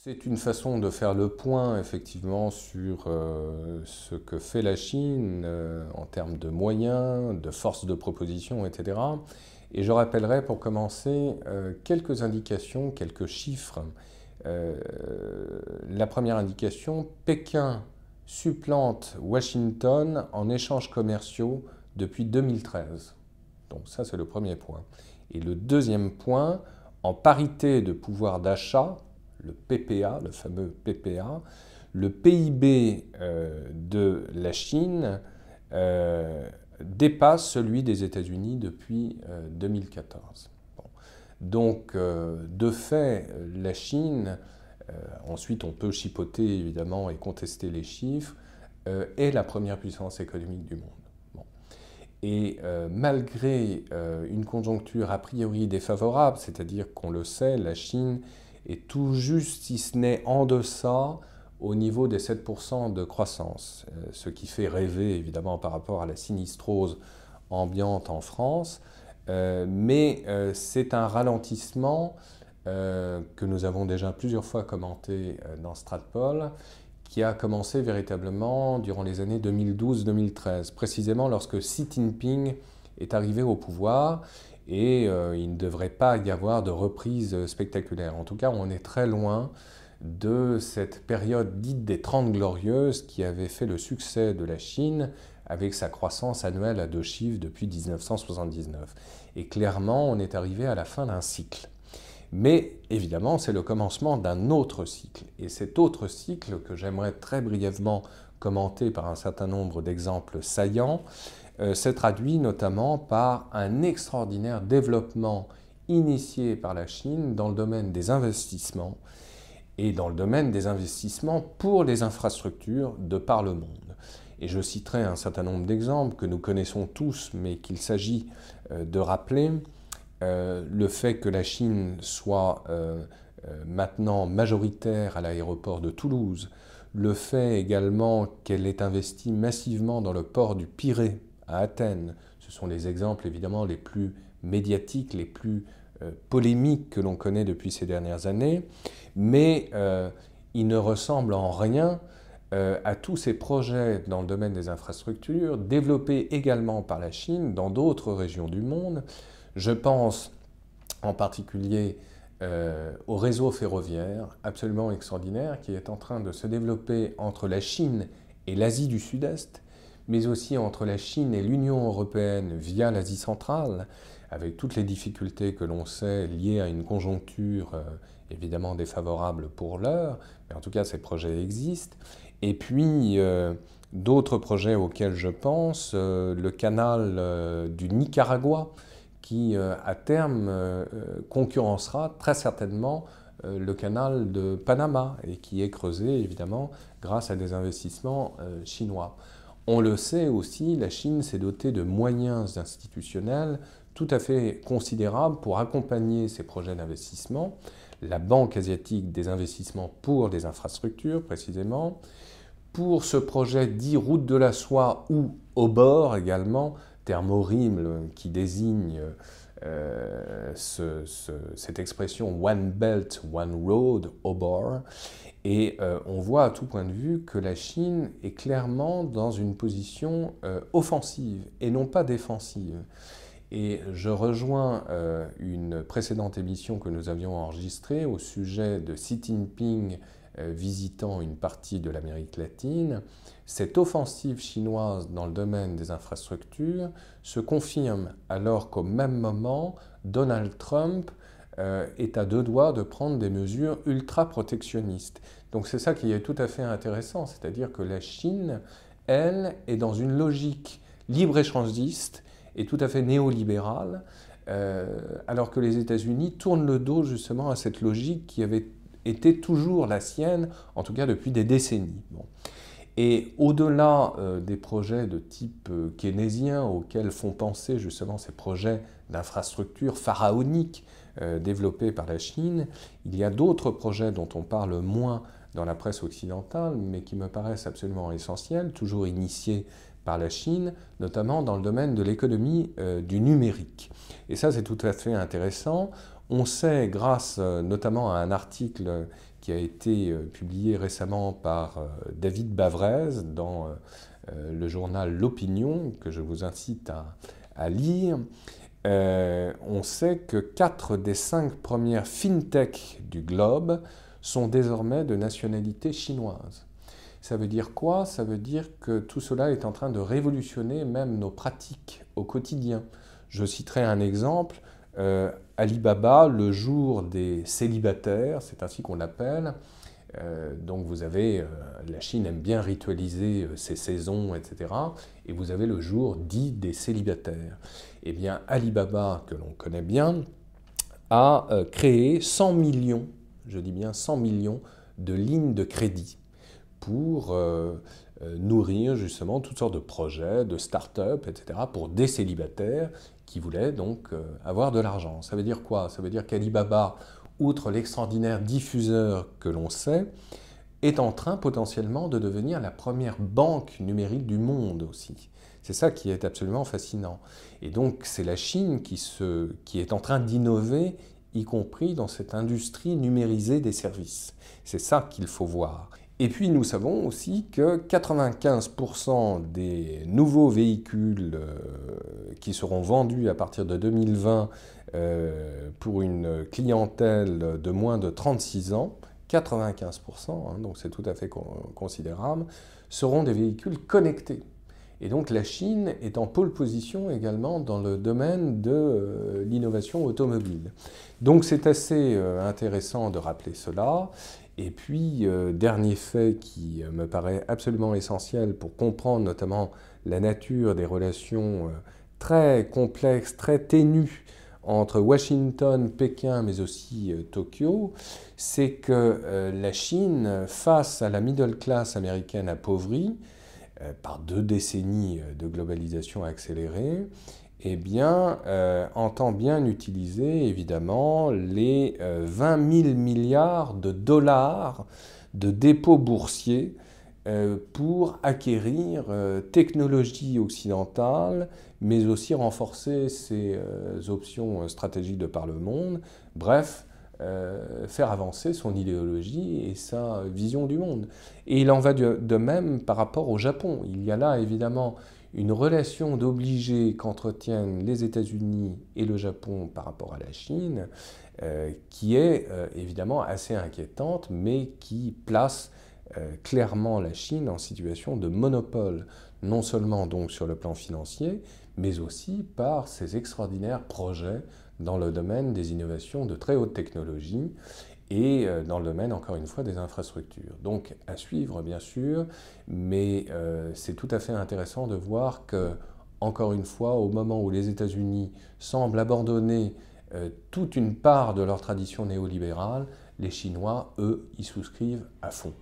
C'est une façon de faire le point effectivement sur euh, ce que fait la Chine euh, en termes de moyens, de force de proposition, etc. Et je rappellerai pour commencer euh, quelques indications, quelques chiffres. la première indication, Pékin supplante Washington en échanges commerciaux depuis 2013. Donc ça c'est le premier point. Et le deuxième point, en parité de pouvoir d'achat, le PPA, le fameux PPA, le PIB euh, de la Chine euh, dépasse celui des États-Unis depuis 2014. Euh, Donc, de fait, la Chine, ensuite on peut chipoter évidemment et contester les chiffres, est la première puissance économique du monde. Et malgré une conjoncture a priori défavorable, c'est-à-dire qu'on le sait, la Chine et tout juste, si ce n'est en deçà, au niveau des 7% de croissance, euh, ce qui fait rêver évidemment par rapport à la sinistrose ambiante en France, euh, mais euh, c'est un ralentissement que nous avons déjà plusieurs fois commenté dans Stratpol, qui a commencé véritablement durant les années 2012-2013, précisément lorsque Xi Jinping est arrivé au pouvoir et euh, il ne devrait pas y avoir de reprise spectaculaire. En tout cas, on est très loin de cette période dite des Trente Glorieuses qui avait fait le succès de la Chine avec sa croissance annuelle à deux chiffres depuis 1979. Et clairement, on est arrivé à la fin d'un cycle. Mais évidemment, c'est le commencement d'un autre cycle. Et cet autre cycle, que j'aimerais très brièvement commenter par un certain nombre d'exemples saillants, euh, s'est traduit notamment par un extraordinaire développement initié par la Chine dans le domaine des investissements et dans le domaine des investissements pour les infrastructures de par le monde. Et je citerai un certain nombre d'exemples que nous connaissons tous, mais qu'il s'agit euh, de rappeler. Euh, le fait que la Chine soit maintenant majoritaire à l'aéroport de Toulouse, le fait également qu'elle ait investi massivement dans le port du Pirée à Athènes. Ce sont les exemples évidemment les plus médiatiques, les plus euh, polémiques que l'on connaît depuis ces dernières années, mais euh, ils ne ressemblent en rien euh, à tous ces projets dans le domaine des infrastructures, développés également par la Chine dans d'autres régions du monde. Je pense en particulier au réseau ferroviaire absolument extraordinaire qui est en train de se développer entre la Chine et l'Asie du Sud-Est mais aussi entre la Chine et l'Union européenne via l'Asie centrale, avec toutes les difficultés que l'on sait liées à une conjoncture euh, évidemment défavorable pour l'heure, mais en tout cas ces projets existent. Et puis euh, d'autres projets auxquels je pense, euh, le canal du Nicaragua, qui à terme concurrencera très certainement le canal de Panama et qui est creusé évidemment grâce à des investissements chinois. On le sait aussi, la Chine s'est dotée de moyens institutionnels tout à fait considérables pour accompagner ces projets d'investissement. La Banque asiatique des investissements pour les infrastructures, précisément. Pour ce projet dit route de la soie ou au bord également, terme horrible qui désigne euh, cette expression One Belt, One Road, au bord. Et euh, on voit à tout point de vue que la Chine est clairement dans une position euh, offensive et non pas défensive. Et je rejoins une précédente émission que nous avions enregistrée au sujet de Xi Jinping visitant une partie de l'Amérique latine. Cette offensive chinoise dans le domaine des infrastructures se confirme alors qu'au même moment, Donald Trump euh, est à deux doigts de prendre des mesures ultra-protectionnistes. Donc c'est ça qui est tout à fait intéressant, c'est-à-dire que la Chine, elle, est dans une logique libre-échangiste et tout à fait néolibérale, euh, alors que les États-Unis tournent le dos justement à cette logique qui avait été toujours la sienne, en tout cas depuis des décennies. Et au-delà euh, des projets de type keynésien auxquels font penser justement ces projets d'infrastructures pharaoniques euh, développés par la Chine. Il y a d'autres projets dont on parle moins dans la presse occidentale, mais qui me paraissent absolument essentiels, toujours initiés par la Chine, notamment dans le domaine de l'économie euh, du numérique. Et ça, c'est tout à fait intéressant. On sait, grâce notamment à un article qui a été publié récemment par David Bavrez dans le journal L'Opinion, que je vous incite à, lire, on sait que quatre des cinq premières fintech du globe sont désormais de nationalité chinoise. Ça veut dire quoi? Ça veut dire que tout cela est en train de révolutionner même nos pratiques au quotidien. Je citerai un exemple. Euh, Alibaba, le jour des célibataires, c'est ainsi qu'on l'appelle. Euh, donc vous avez, euh, la Chine aime bien ritualiser ses saisons, etc. Et vous avez le jour dit des célibataires. Eh bien, Alibaba, que l'on connaît bien, a créé 100 millions, je dis bien 100 millions, de lignes de crédit pour nourrir justement toutes sortes de projets, de start-up, etc., pour des célibataires qui voulaient donc euh, avoir de l'argent. Ça veut dire quoi? Ça veut dire qu'Alibaba, outre l'extraordinaire diffuseur que l'on sait, est en train potentiellement de devenir la première banque numérique du monde aussi. C'est ça qui est absolument fascinant. Et donc c'est la Chine qui, se, qui est en train d'innover, y compris dans cette industrie numérisée des services. C'est ça qu'il faut voir. Et puis nous savons aussi que 95% des nouveaux véhicules euh, qui seront vendus à partir de 2020 euh, pour une clientèle de moins de 36 ans, 95%, hein, donc c'est tout à fait considérable, seront des véhicules connectés. Et donc la Chine est en pôle position également dans le domaine de euh, l'innovation automobile. Donc c'est assez intéressant de rappeler cela. Et puis, euh, dernier fait qui euh, me paraît absolument essentiel pour comprendre notamment la nature des relations euh, très complexes, très ténues entre Washington, Pékin, mais aussi Tokyo, c'est que la Chine, face à la middle class américaine appauvrie, par deux décennies de globalisation accélérée, eh bien, euh, entend bien utiliser évidemment les 20 euh, 000 milliards de dollars de dépôts boursiers euh, pour acquérir technologies occidentales, mais aussi renforcer ses options stratégiques de par le monde. Bref, faire avancer son idéologie et sa vision du monde. Et il en va de même par rapport au Japon. Il y a là évidemment une relation d'obligé qu'entretiennent les États-Unis et le Japon par rapport à la Chine, euh, qui est euh, évidemment assez inquiétante, mais qui place euh, clairement la Chine en situation de monopole, non seulement donc sur le plan financier, mais aussi par ses extraordinaires projets dans le domaine des innovations de très haute technologie et euh, dans le domaine, encore une fois, des infrastructures. Donc à suivre, bien sûr, mais euh, c'est tout à fait intéressant de voir que, encore une fois, au moment où les États-Unis semblent abandonner euh, toute une part de leur tradition néolibérale, les Chinois, eux, y souscrivent à fond.